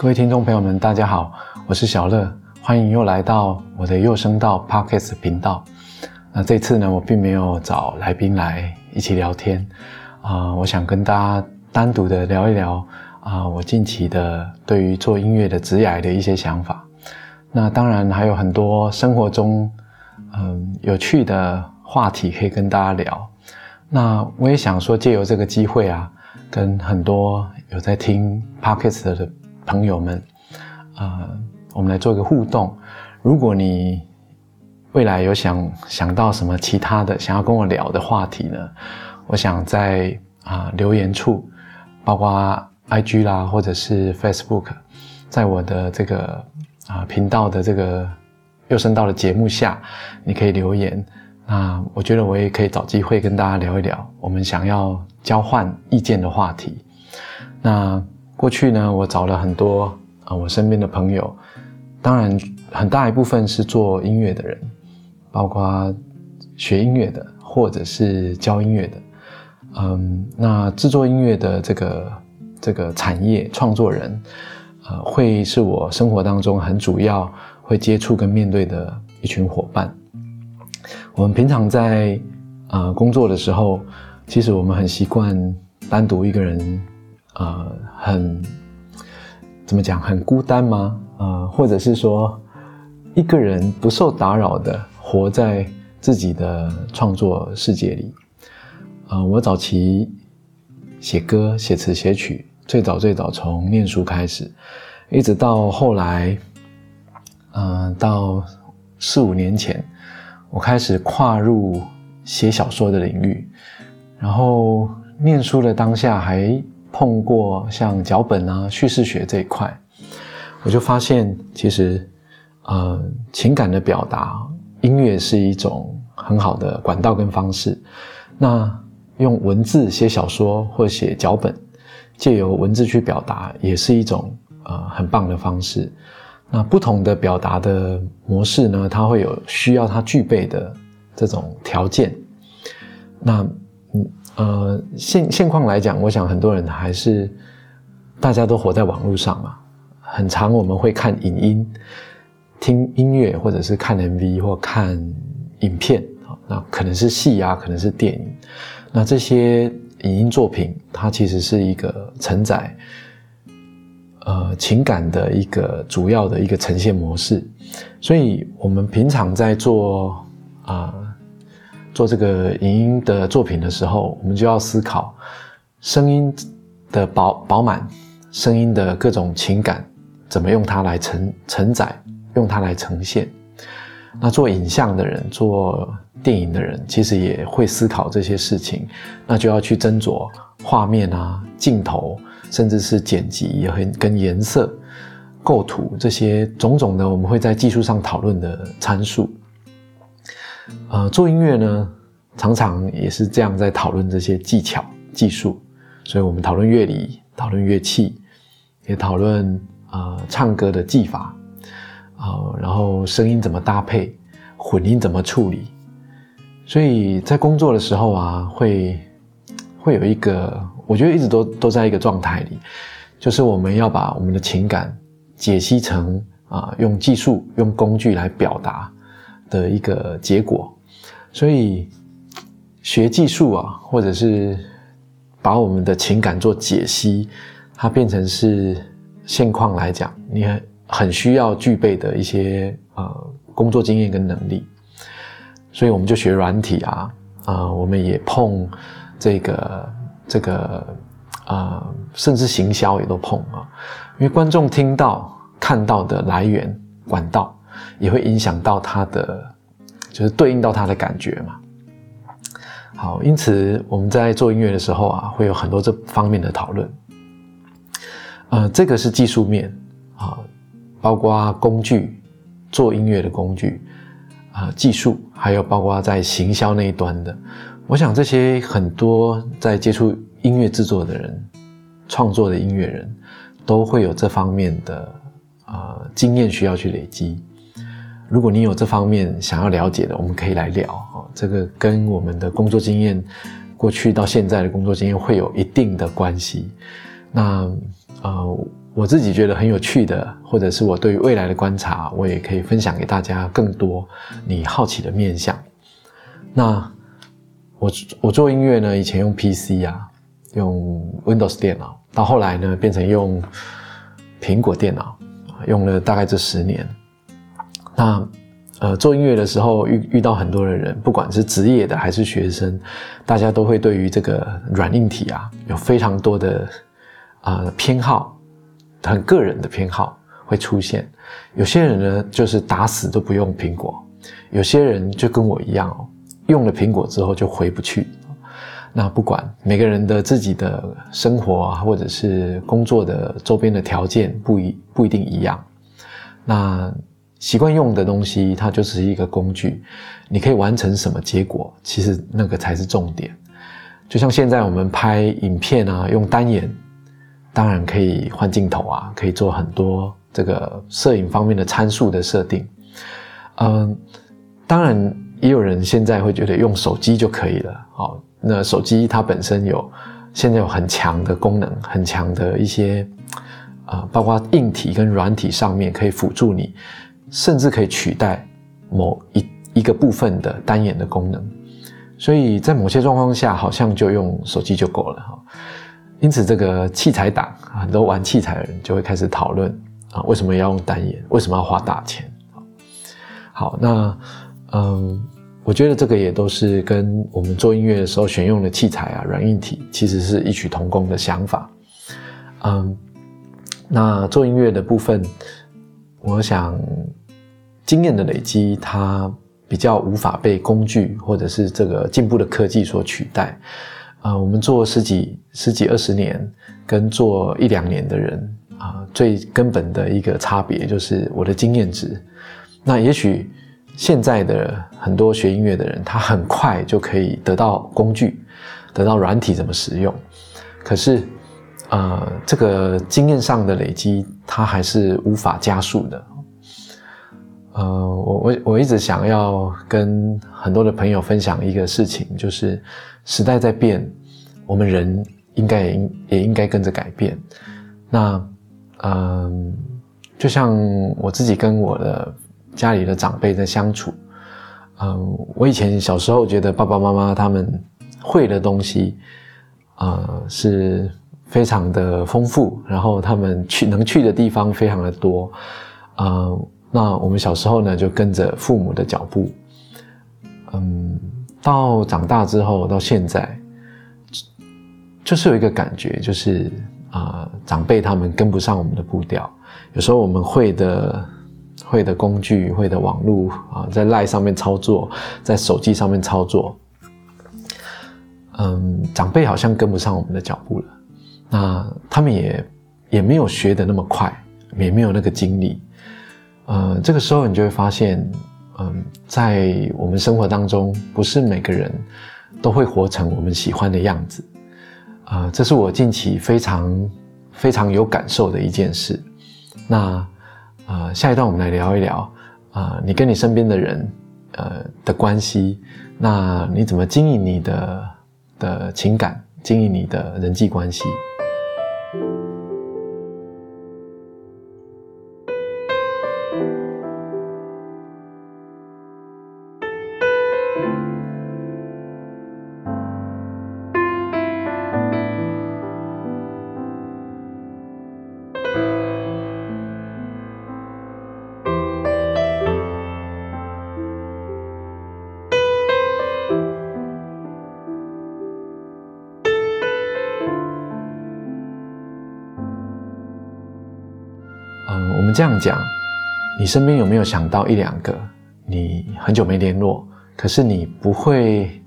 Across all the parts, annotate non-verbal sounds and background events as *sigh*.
各位听众朋友们，大家好，我是小乐，欢迎又来到我的幼声道 Podcast 频道。那这次呢，我并没有找来宾来一起聊天啊，我想跟大家单独的聊一聊啊，我近期的对于做音乐的职业的一些想法。那当然还有很多生活中嗯有趣的话题可以跟大家聊。那我也想说，借由这个机会啊，跟很多有在听 Podcast 的。朋友们，呃，我们来做一个互动。如果你未来有想想到什么其他的想要跟我聊的话题呢？我想在啊留言处，包括 IG 啦，或者是 Facebook，在我的这个啊频道的这个又升到了节目下，你可以留言。那我觉得我也可以找机会跟大家聊一聊我们想要交换意见的话题。那。过去呢，我找了很多啊，我身边的朋友，当然很大一部分是做音乐的人，包括学音乐的，或者是教音乐的，嗯，那制作音乐的这个这个产业创作人，呃，会是我生活当中很主要会接触跟面对的一群伙伴。我们平常在呃工作的时候，其实我们很习惯单独一个人。呃，很怎么讲？很孤单吗？呃，或者是说，一个人不受打扰的活在自己的创作世界里。呃，我早期写歌、写词、写曲，最早最早从念书开始，一直到后来，嗯，到四五年前，我开始跨入写小说的领域，然后念书的当下还。碰过像脚本啊、叙事学这一块，我就发现其实，呃，情感的表达，音乐是一种很好的管道跟方式。那用文字写小说或写脚本，借由文字去表达，也是一种呃很棒的方式。那不同的表达的模式呢，它会有需要它具备的这种条件。那嗯。呃，现现况来讲，我想很多人还是大家都活在网络上嘛。很长，我们会看影音、听音乐，或者是看 MV 或看影片啊那可能是戏啊，可能是电影。那这些影音作品，它其实是一个承载呃情感的一个主要的一个呈现模式。所以，我们平常在做啊。做这个影音的作品的时候，我们就要思考声音的饱饱满，声音的各种情感怎么用它来承承载，用它来呈现。那做影像的人，做电影的人，其实也会思考这些事情，那就要去斟酌画面啊、镜头，甚至是剪辑，也很跟颜色、构图这些种种的，我们会在技术上讨论的参数。呃，做音乐呢，常常也是这样在讨论这些技巧、技术，所以我们讨论乐理，讨论乐器，也讨论呃唱歌的技法，啊，然后声音怎么搭配，混音怎么处理，所以在工作的时候啊，会会有一个，我觉得一直都都在一个状态里，就是我们要把我们的情感解析成啊，用技术、用工具来表达。的一个结果，所以学技术啊，或者是把我们的情感做解析，它变成是现况来讲，你很很需要具备的一些呃工作经验跟能力。所以我们就学软体啊，啊，我们也碰这个这个啊，甚至行销也都碰啊，因为观众听到看到的来源管道。也会影响到他的，就是对应到他的感觉嘛。好，因此我们在做音乐的时候啊，会有很多这方面的讨论。呃，这个是技术面啊，包括工具做音乐的工具啊，技术，还有包括在行销那一端的。我想这些很多在接触音乐制作的人、创作的音乐人都会有这方面的呃经验需要去累积。如果你有这方面想要了解的，我们可以来聊哦。这个跟我们的工作经验，过去到现在的工作经验会有一定的关系。那呃，我自己觉得很有趣的，或者是我对于未来的观察，我也可以分享给大家更多你好奇的面向。那我我做音乐呢，以前用 PC 啊，用 Windows 电脑，到后来呢变成用苹果电脑，用了大概这十年。那呃做音乐的时候遇遇到很多的人，不管是职业的还是学生，大家都会对于这个软硬体啊有非常多的啊偏好。很个人的偏好会出现，有些人呢就是打死都不用苹果，有些人就跟我一样哦，用了苹果之后就回不去。那不管每个人的自己的生活啊，或者是工作的周边的条件不一不一定一样，那习惯用的东西它就是一个工具，你可以完成什么结果，其实那个才是重点。就像现在我们拍影片啊，用单眼。当然可以换镜头啊，可以做很多这个摄影方面的参数的设定。嗯，当然也有人现在会觉得用手机就可以了。好，那手机它本身有现在有很强的功能，很强的一些啊，包括硬体跟软体上面可以辅助你，甚至可以取代某一一个部分的单眼的功能。所以在某些状况下，好像就用手机就够了哈。因此，这个器材党，很多玩器材的人就会开始讨论啊，为什么要用单眼？为什么要花大钱？好，那嗯，我觉得这个也都是跟我们做音乐的时候选用的器材啊、软硬体，其实是异曲同工的想法。嗯，那做音乐的部分，我想经验的累积，它比较无法被工具或者是这个进步的科技所取代。啊，我们做十几、十几、二十年，跟做一两年的人啊，最根本的一个差别就是我的经验值。那也许现在的很多学音乐的人，他很快就可以得到工具，得到软体怎么使用。可是，呃，这个经验上的累积，它还是无法加速的。呃，我我我一直想要跟很多的朋友分享一个事情，就是时代在变，我们人应该也应也应该跟着改变。那嗯，就像我自己跟我的家里的长辈在相处，嗯，我以前小时候觉得爸爸妈妈他们会的东西，呃，是非常的丰富，然后他们去能去的地方非常的多，嗯。那我们小时候呢，就跟着父母的脚步，嗯，到长大之后，到现在，就是有一个感觉，就是啊，长辈他们跟不上我们的步调。有时候我们会的会的工具，会的网络啊，在赖上面操作，在手机上面操作，嗯，长辈好像跟不上我们的脚步了。那他们也也没有学的那么快，也没有那个精力。呃，这个时候你就会发现，嗯，在我们生活当中，不是每个人都会活成我们喜欢的样子，啊，这是我近期非常非常有感受的一件事。那，呃，下一段我们来聊一聊，啊，你跟你身边的人，呃的关系，那你怎么经营你的的情感，经营你的人际关系？这样讲，你身边有没有想到一两个你很久没联络，可是你不会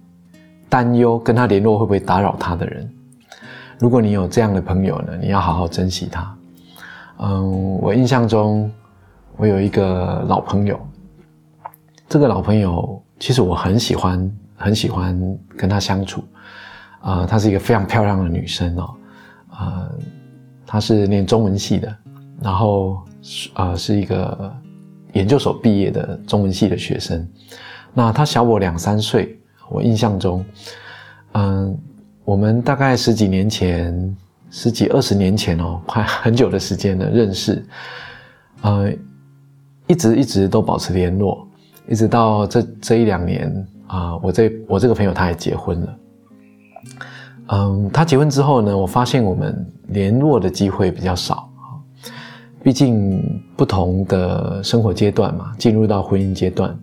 担忧跟他联络会不会打扰他的人？如果你有这样的朋友呢，你要好好珍惜他。嗯，我印象中我有一个老朋友，这个老朋友其实我很喜欢，很喜欢跟他相处。啊，她是一个非常漂亮的女生哦，啊，她是念中文系的，然后。是啊，是一个研究所毕业的中文系的学生。那他小我两三岁，我印象中，嗯，我们大概十几年前，十几二十年前哦，快 *laughs* 很久的时间了认识，呃，一直一直都保持联络，一直到这这一两年啊，我这我这个朋友他也结婚了，嗯，他结婚之后呢，我发现我们联络的机会比较少，毕竟不同的生活阶段嘛，进入到婚姻阶段，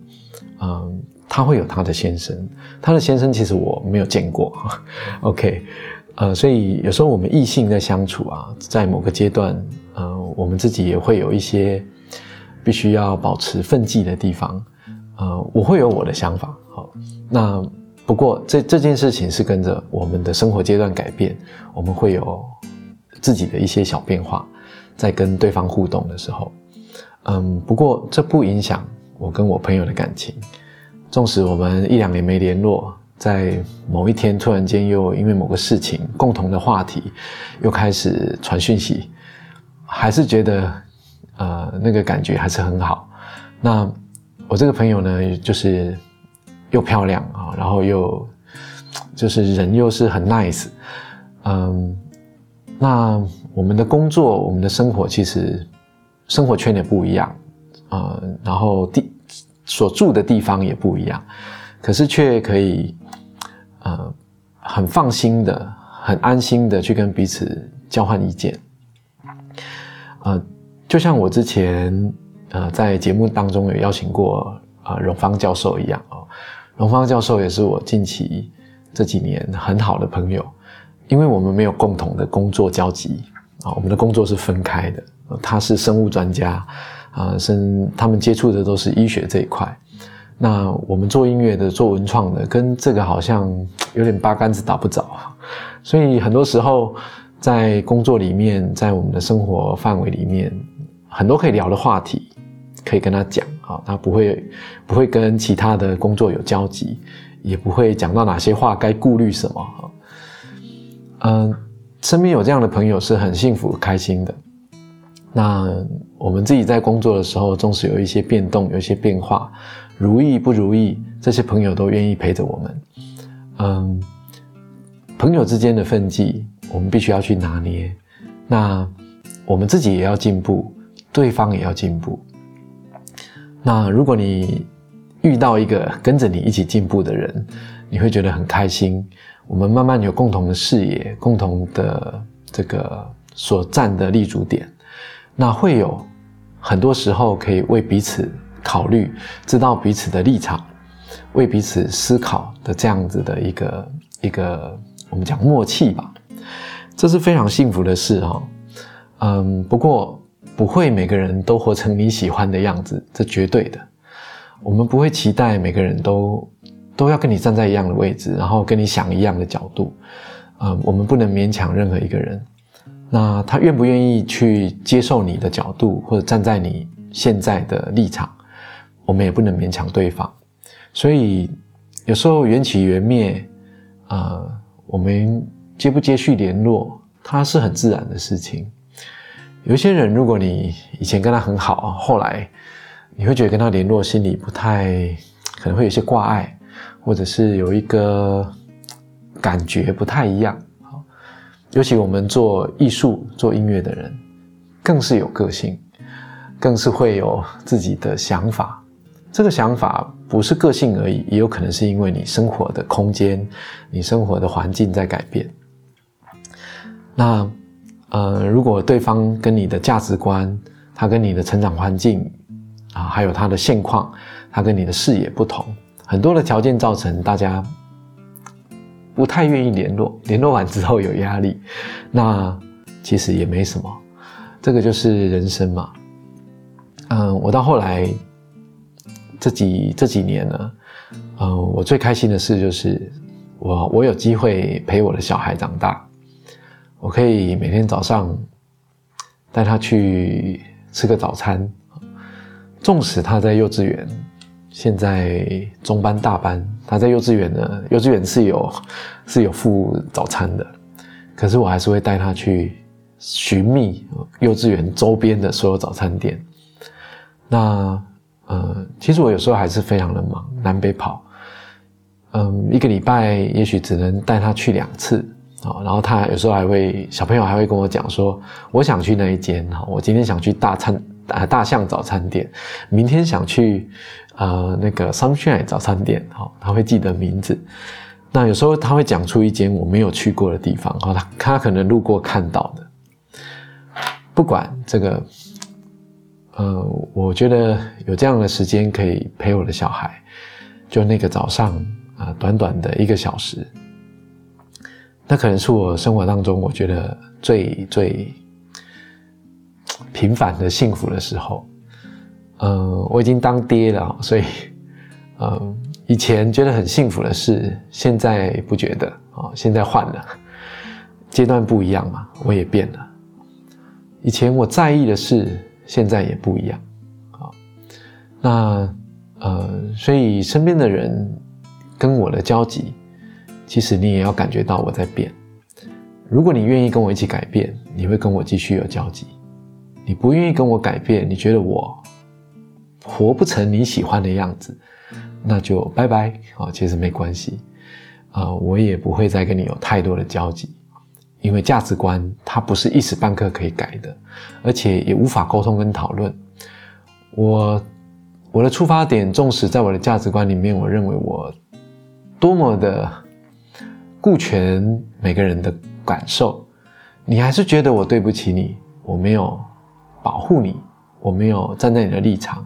嗯，他会有他的先生，他的先生其实我没有见过，*laughs* OK。呃，所以有时候我们异性在相处啊，在某个阶段，呃，我们自己也会有一些必须要保持分际的地方。呃，我会有我的想法，好，那不过这这件事情是跟着我们的生活阶段改变，我们会有自己的一些小变化，在跟对方互动的时候，嗯，不过这不影响我跟我朋友的感情，纵使我们一两年没联络。在某一天，突然间又因为某个事情，共同的话题，又开始传讯息，还是觉得，呃，那个感觉还是很好。那我这个朋友呢，就是又漂亮啊，然后又就是人又是很 nice，嗯，那我们的工作，我们的生活其实生活圈也不一样，呃，然后地所住的地方也不一样，可是却可以。呃，很放心的，很安心的去跟彼此交换意见。呃，就像我之前呃在节目当中有邀请过啊荣芳教授一样哦，荣芳教授也是我近期这几年很好的朋友，因为我们没有共同的工作交集啊，我们的工作是分开的，他是生物专家啊，生他们接触的都是医学这一块。那我们做音乐的、做文创的，跟这个好像有点八竿子打不着，所以很多时候在工作里面，在我们的生活范围里面，很多可以聊的话题，可以跟他讲啊，他不会不会跟其他的工作有交集，也不会讲到哪些话该顾虑什么哈。嗯，身边有这样的朋友是很幸福、开心的。那我们自己在工作的时候，纵使有一些变动、有一些变化。如意不如意，这些朋友都愿意陪着我们。嗯，朋友之间的分际，我们必须要去拿捏。那我们自己也要进步，对方也要进步。那如果你遇到一个跟着你一起进步的人，你会觉得很开心。我们慢慢有共同的视野，共同的这个所站的立足点，那会有很多时候可以为彼此。考虑，知道彼此的立场，为彼此思考的这样子的一个一个，我们讲默契吧，这是非常幸福的事哈。嗯，不过不会每个人都活成你喜欢的样子，这绝对的。我们不会期待每个人都都要跟你站在一样的位置，然后跟你想一样的角度。啊，我们不能勉强任何一个人。那他愿不愿意去接受你的角度，或者站在你现在的立场？我们也不能勉强对方，所以有时候缘起缘灭，呃，我们接不接续联络，它是很自然的事情。有些人，如果你以前跟他很好，后来你会觉得跟他联络，心里不太可能会有些挂碍，或者是有一个感觉不太一样。尤其我们做艺术、做音乐的人，更是有个性，更是会有自己的想法。这个想法不是个性而已，也有可能是因为你生活的空间、你生活的环境在改变。那呃，如果对方跟你的价值观、他跟你的成长环境啊，还有他的现况，他跟你的视野不同，很多的条件造成大家不太愿意联络。联络完之后有压力，那其实也没什么，这个就是人生嘛。嗯，我到后来。这几这几年呢，嗯，我最开心的事就是我我有机会陪我的小孩长大，我可以每天早上带他去吃个早餐，纵使他在幼稚园，现在中班大班，他在幼稚园呢，幼稚园是有 *laughs* 是有附早餐的，可是我还是会带他去寻觅幼稚园周边的所有早餐店，那。呃，其实我有时候还是非常的忙，南北跑，嗯，一个礼拜也许只能带他去两次，啊，然后他有时候还会小朋友还会跟我讲说，我想去那一间哈，我今天想去大餐啊大象早餐店，明天想去呃那个 Sunshine 早餐店，好，他会记得名字。那有时候他会讲出一间我没有去过的地方，哈，他他可能路过看到的。不管这个，呃，我觉得有这样的时间可以陪我的小孩，就那个早上啊，短短的一个小时。那可能是我生活当中我觉得最最平凡的幸福的时候。嗯，我已经当爹了，所以，嗯，以前觉得很幸福的事，现在不觉得啊。现在换了，阶段不一样嘛，我也变了。以前我在意的事，现在也不一样。啊，那呃，所以身边的人跟我的交集。其实你也要感觉到我在变。如果你愿意跟我一起改变，你会跟我继续有交集；你不愿意跟我改变，你觉得我活不成你喜欢的样子，那就拜拜啊！其实没关系啊，我也不会再跟你有太多的交集，因为价值观它不是一时半刻可以改的，而且也无法沟通跟讨论。我我的出发点，纵使在我的价值观里面，我认为我多么的。顾全每个人的感受，你还是觉得我对不起你，我没有保护你，我没有站在你的立场，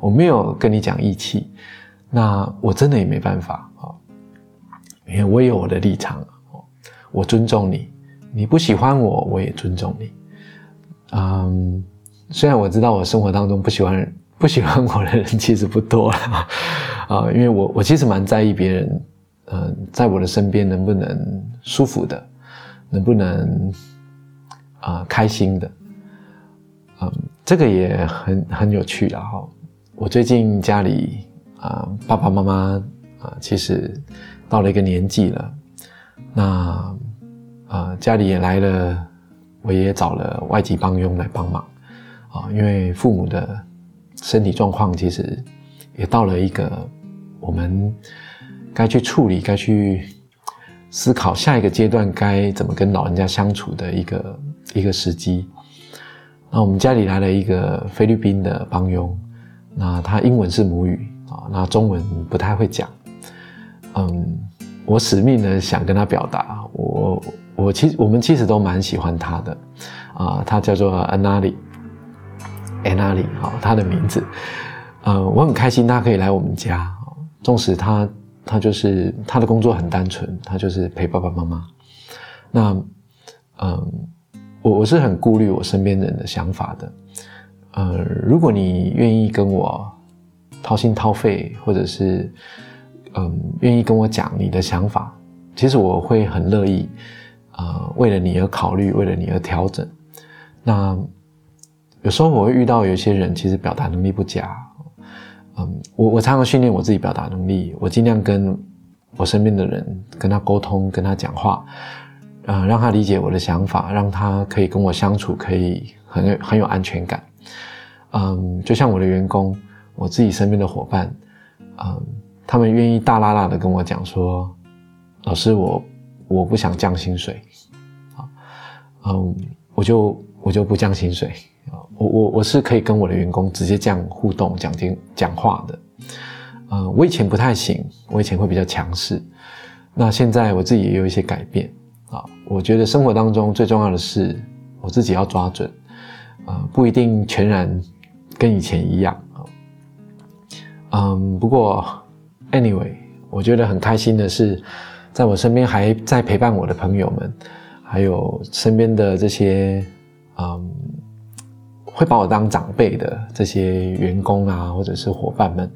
我没有跟你讲义气，那我真的也没办法啊，因为我有我的立场我尊重你，你不喜欢我，我也尊重你。嗯，虽然我知道我生活当中不喜欢 *laughs* 不喜欢我的人其实不多了 *laughs* 啊，因为我我其实蛮在意别人。嗯，在我的身边能不能舒服的，能不能啊开心的，嗯，这个也很很有趣然哈。我最近家里啊爸爸妈妈啊，其实到了一个年纪了，那啊家里也来了，我也找了外籍帮佣来帮忙啊，因为父母的身体状况其实也到了一个我们。该去处理，该去思考下一个阶段该怎么跟老人家相处的一个一个时机。那我们家里来了一个菲律宾的帮佣，那他英文是母语啊，那中文不太会讲。嗯，我使命呢想跟他表达，我我其实我们其实都蛮喜欢他的啊，他叫做 Anali，Anali 啊，他的名字。呃，我很开心他可以来我们家，纵使他。他就是他的工作很单纯，他就是陪爸爸妈妈。那，嗯，我我是很顾虑我身边人的想法的。呃，如果你愿意跟我掏心掏肺，或者是嗯愿意跟我讲你的想法，其实我会很乐意，呃，为了你而考虑，为了你而调整。那有时候我会遇到有些人，其实表达能力不佳。嗯，我我常常训练我自己表达能力，我尽量跟我身边的人跟他沟通，跟他讲话，啊，让他理解我的想法，让他可以跟我相处，可以很很有安全感。嗯，就像我的员工，我自己身边的伙伴，嗯，他们愿意大拉拉的跟我讲说，老师，我我不想降薪水，啊，嗯，我就我就不降薪水。我我我是可以跟我的员工直接这样互动讲经讲话的，嗯，我以前不太行，我以前会比较强势，那现在我自己也有一些改变我觉得生活当中最重要的是我自己要抓准，啊，不一定全然跟以前一样啊。嗯，不过 anyway，我觉得很开心的是，在我身边还在陪伴我的朋友们，还有身边的这些嗯。会把我当长辈的这些员工啊，或者是伙伴们，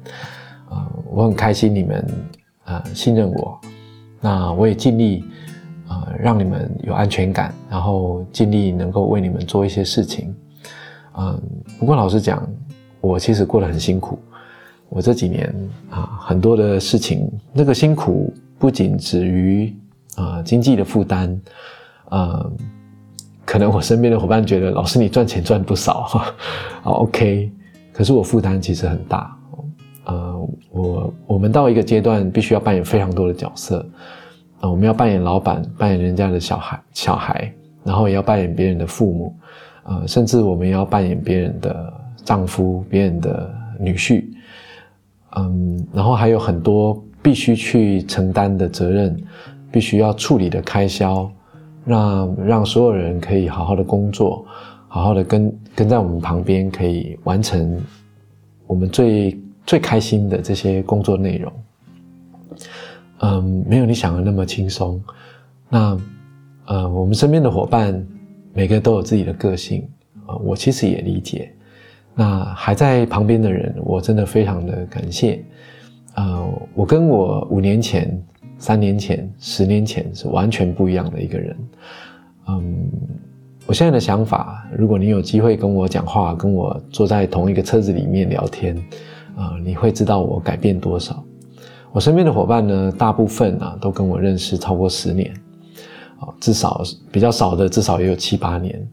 呃，我很开心你们呃信任我，那我也尽力呃让你们有安全感，然后尽力能够为你们做一些事情，嗯，不过老实讲，我其实过得很辛苦，我这几年啊很多的事情，那个辛苦不仅止于啊经济的负担，嗯。可能我身边的伙伴觉得老师你赚钱赚不少，*laughs* 哈，OK，可是我负担其实很大，呃，我我们到一个阶段必须要扮演非常多的角色，啊，我们要扮演老板，扮演人家的小孩，小孩，然后也要扮演别人的父母，呃，甚至我们要扮演别人的丈夫、别人的女婿，嗯，然后还有很多必须去承担的责任，必须要处理的开销，让让所有人可以好好的工作，好好的跟跟在我们旁边，可以完成我们最最开心的这些工作内容。嗯，没有你想的那么轻松。那，呃，我们身边的伙伴，每个都有自己的个性啊。我其实也理解。那还在旁边的人，我真的非常的感谢。呃，我跟我五年前、三年前、十年前是完全不一样的一个人。嗯，我现在的想法，如果你有机会跟我讲话，跟我坐在同一个车子里面聊天，啊，你会知道我改变多少。我身边的伙伴呢，大部分啊都跟我认识超过十年，啊，至少比较少的至少也有七八年。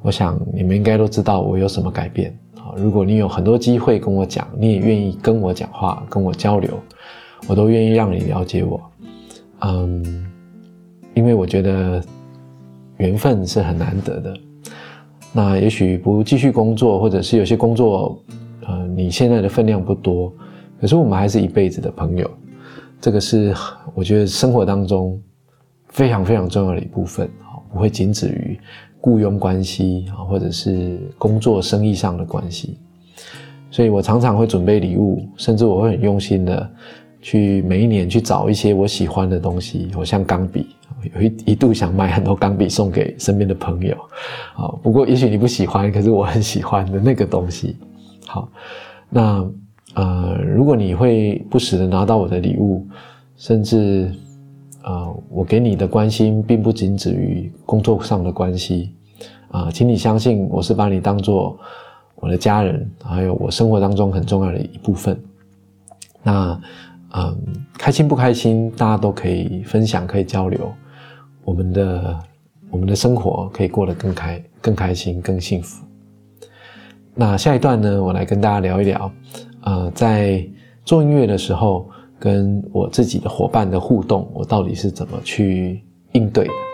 我想你们应该都知道我有什么改变啊。如果你有很多机会跟我讲，你也愿意跟我讲话、跟我交流，我都愿意让你了解我。嗯，因为我觉得缘分是很难得的。那也许不继续工作，或者是有些工作，呃，你现在的分量不多。可是我们还是一辈子的朋友，这个是我觉得生活当中非常非常重要的一部分啊，不会仅止于雇佣关系啊，或者是工作生意上的关系。所以我常常会准备礼物，甚至我会很用心的去每一年去找一些我喜欢的东西，我像钢笔，有一一度想买很多钢笔送给身边的朋友啊。不过也许你不喜欢，可是我很喜欢的那个东西。好，那。呃，如果你会不时的拿到我的礼物，甚至，呃，我给你的关心并不仅止于工作上的关系，啊，请你相信我是把你当做我的家人，还有我生活当中很重要的一部分。那，嗯，开心不开心，大家都可以分享，可以交流，我们的我们的生活可以过得更开、更开心、更幸福。那下一段呢，我来跟大家聊一聊。呃，在做音乐的时候，跟我自己的伙伴的互动，我到底是怎么去应对的？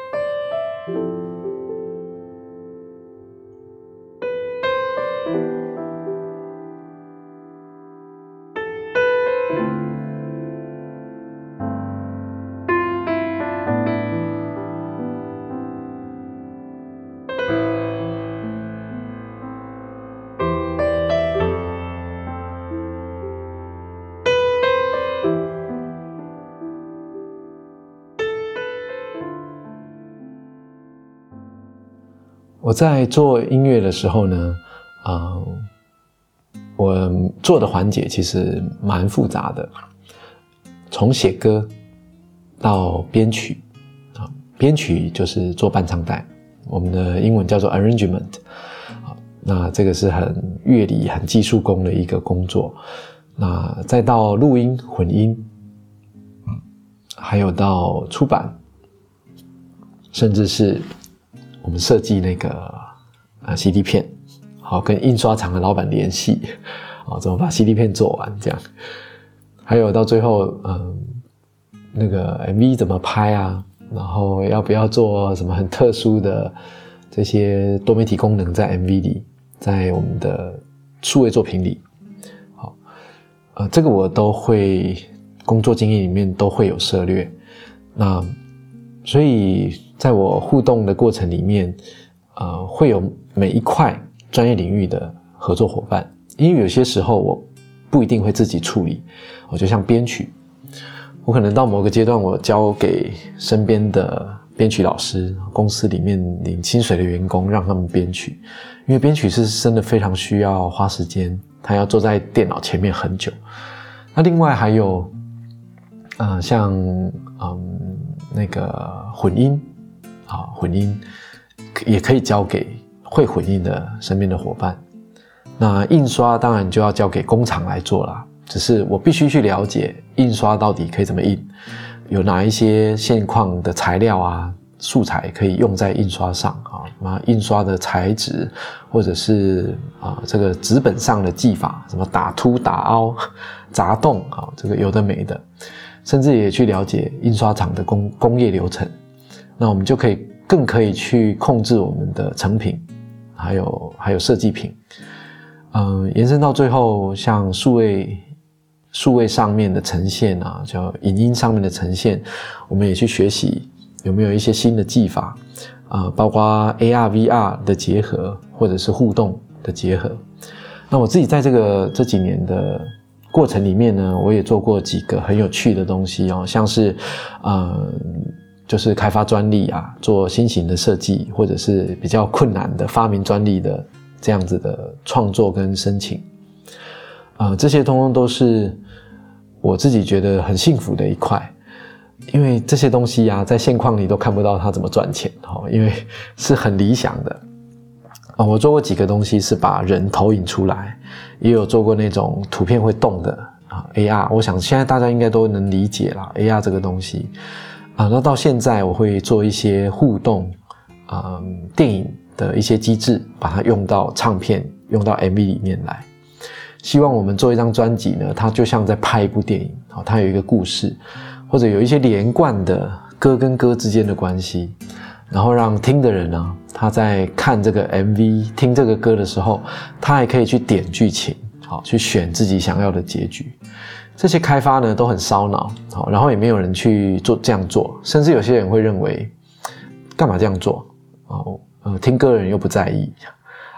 在做音乐的时候呢，啊，我做的环节其实蛮复杂的，从写歌到编曲，啊，编曲就是做伴唱带，我们的英文叫做 arrangement，啊，那这个是很乐理、很技术工的一个工作，那再到录音、混音，还有到出版，甚至是。我们设计那个啊 CD 片，好跟印刷厂的老板联系，*laughs* 啊怎么把 CD 片做完这样，还有到最后嗯那个 MV 怎么拍啊，然后要不要做什么很特殊的这些多媒体功能在 MV 里，在我们的数位作品里，好，呃这个我都会工作经验里面都会有涉略，那所以。在我互动的过程里面，呃，会有每一块专业领域的合作伙伴，因为有些时候我不一定会自己处理，我就像编曲，我可能到某个阶段，我交给身边的编曲老师，公司里面领薪水的员工，让他们编曲，因为编曲是真的非常需要花时间，他要坐在电脑前面很久。那另外还有，呃，像嗯那个混音。啊，混音也可以交给会混音的身边的伙伴。那印刷当然就要交给工厂来做了。只是我必须去了解印刷到底可以怎么印，有哪一些现况的材料啊、素材可以用在印刷上啊？那印刷的材质，或者是啊这个纸本上的技法，什么打凸、打凹、*laughs* 砸洞啊，这个有的没的。甚至也去了解印刷厂的工工业流程，那我们就可以更可以去控制我们的成品，还有还有设计品，嗯，延伸到最后，像数位数位上面的呈现啊，叫影音上面的呈现，我们也去学习有没有一些新的技法啊，包括 AR、VR 的结合，或者是互动的结合。那我自己在这个这几年的。过程里面呢，我也做过几个很有趣的东西哦，像是，呃，就是开发专利啊，做新型的设计，或者是比较困难的发明专利的这样子的创作跟申请，呃，这些通通都是我自己觉得很幸福的一块，因为这些东西呀，在现况里都看不到它怎么赚钱哦，因为是很理想的。啊，我做过几个东西是把人投影出来，也有做过那种图片会动的啊，AR。我想现在大家应该都能理解了 AR 这个东西啊。那到现在我会做一些互动，嗯，电影的一些机制，把它用到唱片、用到 MV 里面来。希望我们做一张专辑呢，它就像在拍一部电影啊，它有一个故事，或者有一些连贯的歌跟歌之间的关系。然后让听的人呢，他在看这个 MV、听这个歌的时候，他还可以去点剧情，好去选自己想要的结局。这些开发呢都很烧脑，好，然后也没有人去做这样做，甚至有些人会认为，干嘛这样做？哦，呃，听歌的人又不在意。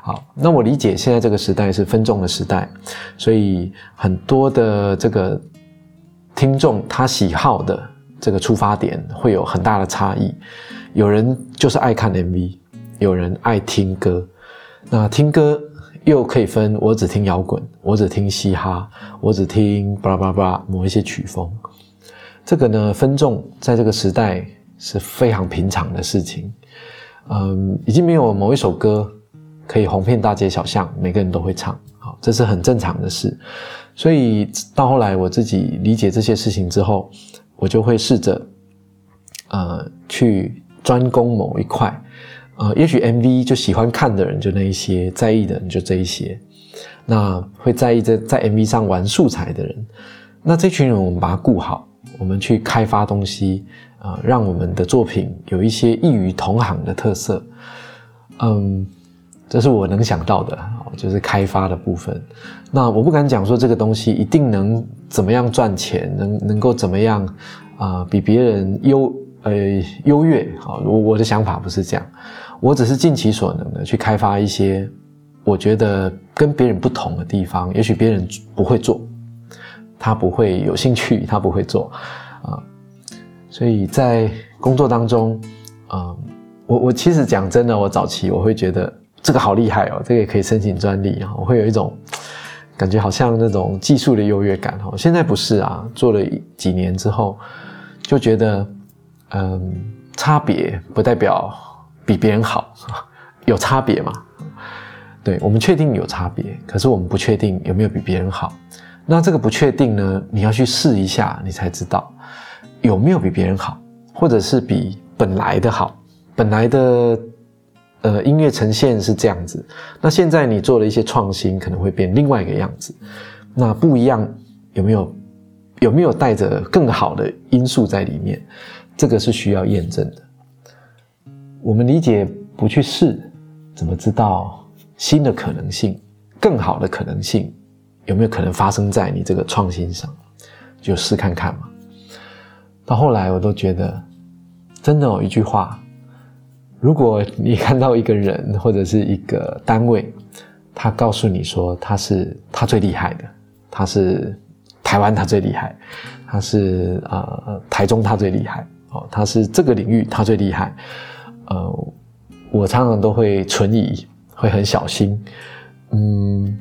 好，那我理解现在这个时代是分众的时代，所以很多的这个听众他喜好的这个出发点会有很大的差异。有人就是爱看 MV，有人爱听歌。那听歌又可以分，我只听摇滚，我只听嘻哈，我只听巴拉巴拉某一些曲风。这个呢，分众在这个时代是非常平常的事情。嗯，已经没有某一首歌可以红遍大街小巷，每个人都会唱。好，这是很正常的事。所以到后来我自己理解这些事情之后，我就会试着呃去。专攻某一块，呃，也许 MV 就喜欢看的人就那一些，在意的人就这一些，那会在意在在 MV 上玩素材的人，那这群人我们把它顾好，我们去开发东西，啊，让我们的作品有一些异于同行的特色，嗯，这是我能想到的，就是开发的部分。那我不敢讲说这个东西一定能怎么样赚钱，能能够怎么样啊，比别人优。呃，优越啊，我我的想法不是这样，我只是尽其所能的去开发一些我觉得跟别人不同的地方，也许别人不会做，他不会有兴趣，他不会做啊，所以在工作当中，嗯，我我其实讲真的，我早期我会觉得这个好厉害哦，这个也可以申请专利啊，我会有一种感觉，好像那种技术的优越感哦。现在不是啊，做了几年之后就觉得。嗯，差别不代表比别人好，*laughs* 有差别嘛？对，我们确定有差别，可是我们不确定有没有比别人好。那这个不确定呢？你要去试一下，你才知道有没有比别人好，或者是比本来的好。本来的呃音乐呈现是这样子，那现在你做了一些创新，可能会变另外一个样子。那不一样有没有？有没有带着更好的因素在里面？这个是需要验证的。我们理解不去试，怎么知道新的可能性、更好的可能性有没有可能发生在你这个创新上？就试看看嘛。到后来我都觉得，真的有一句话：如果你看到一个人或者是一个单位，他告诉你说他是他最厉害的，他是台湾他最厉害，他是呃台中他最厉害。他是这个领域他最厉害，呃，我常常都会存疑，会很小心，嗯，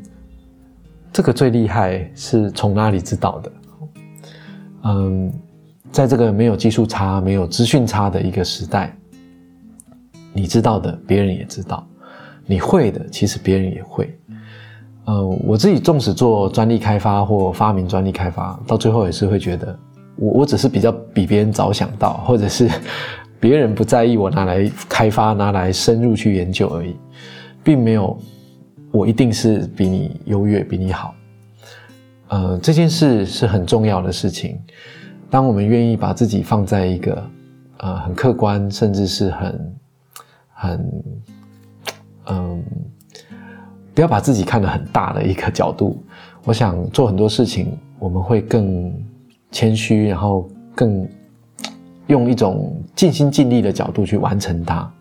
这个最厉害是从哪里知道的？嗯，在这个没有技术差、没有资讯差的一个时代，你知道的，别人也知道，你会的，其实别人也会。呃，我自己纵使做专利开发或发明专利开发，到最后也是会觉得。我我只是比较比别人早想到，或者是 *laughs* 别人不在意我拿来开发、拿来深入去研究而已，并没有我一定是比你优越、比你好。呃，这件事是很重要的事情。当我们愿意把自己放在一个呃很客观，甚至是很很嗯，不要把自己看得很大的一个角度，我想做很多事情，我们会更谦虚，然后更用一种尽心尽力的角度去完成它。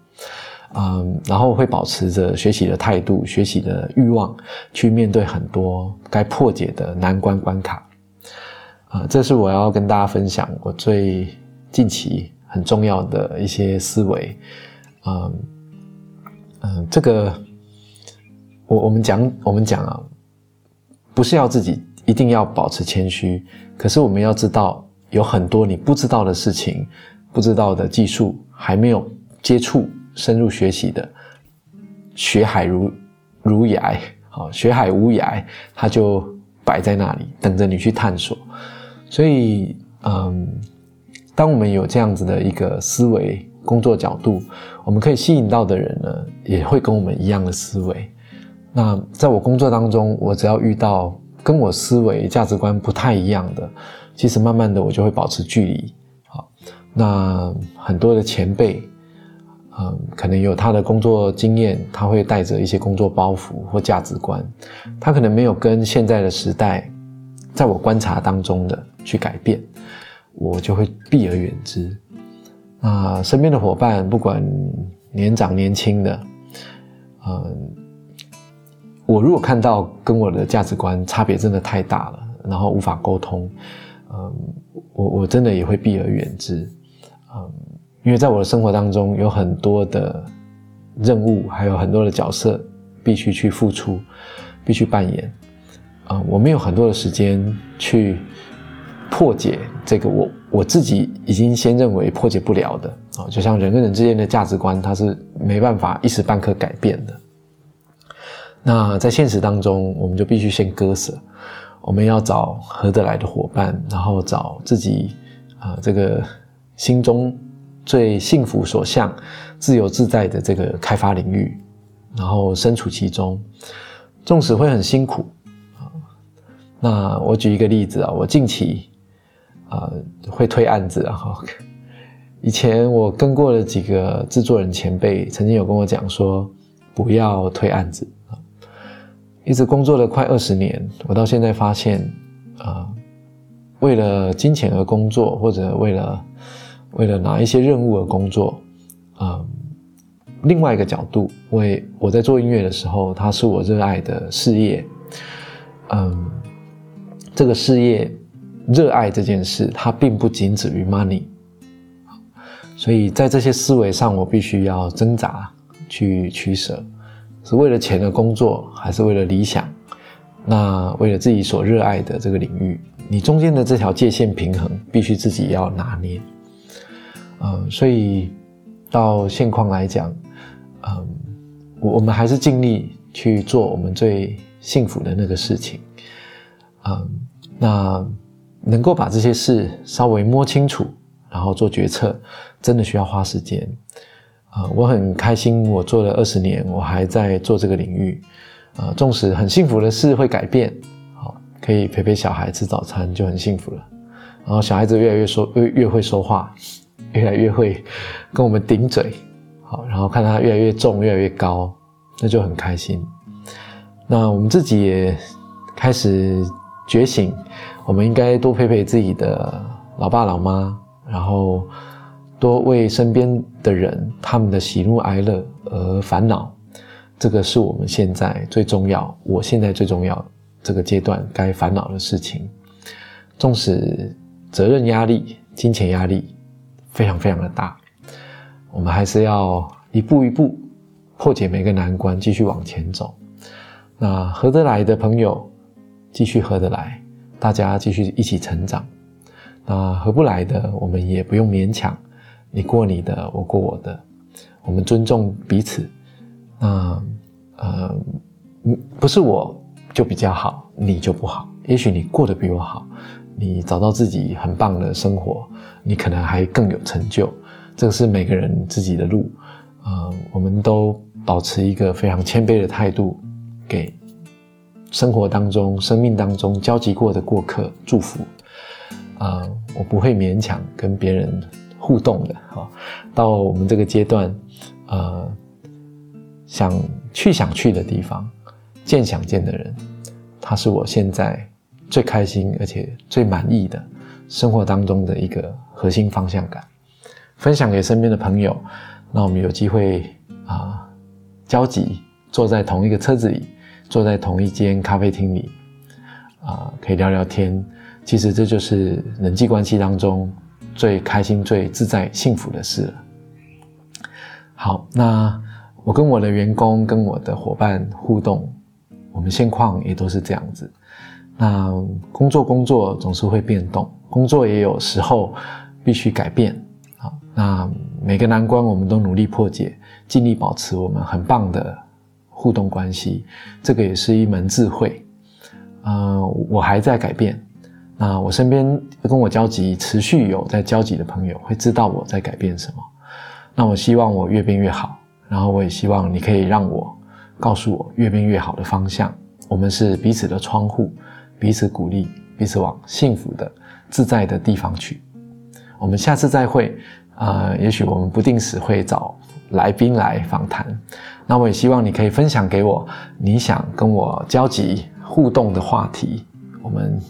嗯，然后会保持着学习的态度、学习的欲望，去面对很多该破解的难关关卡。啊，这是我要跟大家分享我最近期很重要的一些思维。嗯嗯，这个我我们讲我们讲啊，不是要自己一定要保持谦虚，可是我们要知道有很多你不知道的事情、不知道的技术还没有接触。深入学习的，学海如如崖，好，学海无涯，它就摆在那里等着你去探索。所以，嗯，当我们有这样子的一个思维工作角度，我们可以吸引到的人呢，也会跟我们一样的思维。那在我工作当中，我只要遇到跟我思维价值观不太一样的，其实慢慢的我就会保持距离。好，那很多的前辈。嗯，可能有他的工作经验，他会带着一些工作包袱或价值观，他可能没有跟现在的时代，在我观察当中的去改变，我就会避而远之。那身边的伙伴，不管年长年轻的，嗯，我如果看到跟我的价值观差别真的太大了，然后无法沟通，嗯，我我真的也会避而远之，嗯。因为在我的生活当中有很多的任务，还有很多的角色必须去付出，必须扮演。啊，我没有很多的时间去破解这个我我自己已经先认为破解不了的啊，就像人跟人之间的价值观，它是没办法一时半刻改变的。那在现实当中，我们就必须先割舍，我们要找合得来的伙伴，然后找自己啊这个心中。最幸福所向、自由自在的这个开发领域，然后身处其中，纵使会很辛苦啊。那我举一个例子啊，我近期啊会推案子啊。以前我跟过的几个制作人前辈，曾经有跟我讲说，不要推案子。一直工作了快二十年，我到现在发现啊，为了金钱而工作，或者为了。为了拿一些任务而工作，啊，另外一个角度，为我在做音乐的时候，它是我热爱的事业，嗯，这个事业热爱这件事，它并不仅止于 money，所以在这些思维上，我必须要挣扎去取舍，是为了钱而工作，还是为了理想？那为了自己所热爱的这个领域，你中间的这条界限平衡，必须自己要拿捏。嗯，所以到现况来讲，嗯，我我们还是尽力去做我们最幸福的那个事情，嗯，那能够把这些事稍微摸清楚，然后做决策，真的需要花时间。啊，我很开心，我做了二十年，我还在做这个领域，啊，纵使很幸福的事会改变，好，可以陪陪小孩吃早餐就很幸福了，然后小孩子越来越说越越会说话。越来越会跟我们顶嘴，好，然后看他越来越重，越来越高，那就很开心。那我们自己也开始觉醒，我们应该多陪陪自己的老爸老妈，然后多为身边的人他们的喜怒哀乐而烦恼。这个是我们现在最重要，我现在最重要这个阶段该烦恼的事情。纵使责任压力、金钱压力。非常非常的大，我们还是要一步一步破解每个难关，继续往前走。那合得来的朋友继续合得来，大家继续一起成长。那合不来的，我们也不用勉强，你过你的，我过我的，我们尊重彼此。那呃，不是我就比较好，你就不好。也许你过得比我好。你找到自己很棒的生活，你可能还更有成就。这个是每个人自己的路，啊，我们都保持一个非常谦卑的态度，给生活当中、生命当中交集过的过客祝福。啊，我不会勉强跟别人互动的哈。到我们这个阶段，呃，想去想去的地方，见想见的人，他是我现在最开心而且最满意的生活当中的一个核心方向感。分享给身边的朋友，那我们有机会啊交集，坐在同一个车子里，坐在同一间咖啡厅里，啊，可以聊聊天。其实这就是人际关系当中最开心、最自在、幸福的事了。好，那我跟我的员工、跟我的伙伴互动，我们现况也都是这样子。那工作工作总是会变动，工作也有时候必须改变啊。那每个难关我们都努力破解，尽力保持我们很棒的互动关系，这个也是一门智慧。呃，我还在改变。那我身边跟我交集、持续有在交集的朋友会知道我在改变什么。那我希望我越变越好，然后我也希望你可以让我告诉我越变越好的方向。我们是彼此的窗户，彼此鼓励，彼此往幸福的、自在的地方去。我们下次再会。呃，也许我们不定时会找来宾来访谈，那我也希望你可以分享给我你想跟我交集互动的话题，我们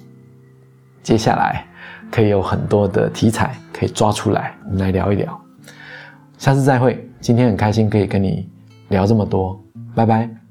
接下来可以有很多的题材可以抓出来，我们来聊一聊。下次再会，今天很开心可以跟你聊这么多，拜拜。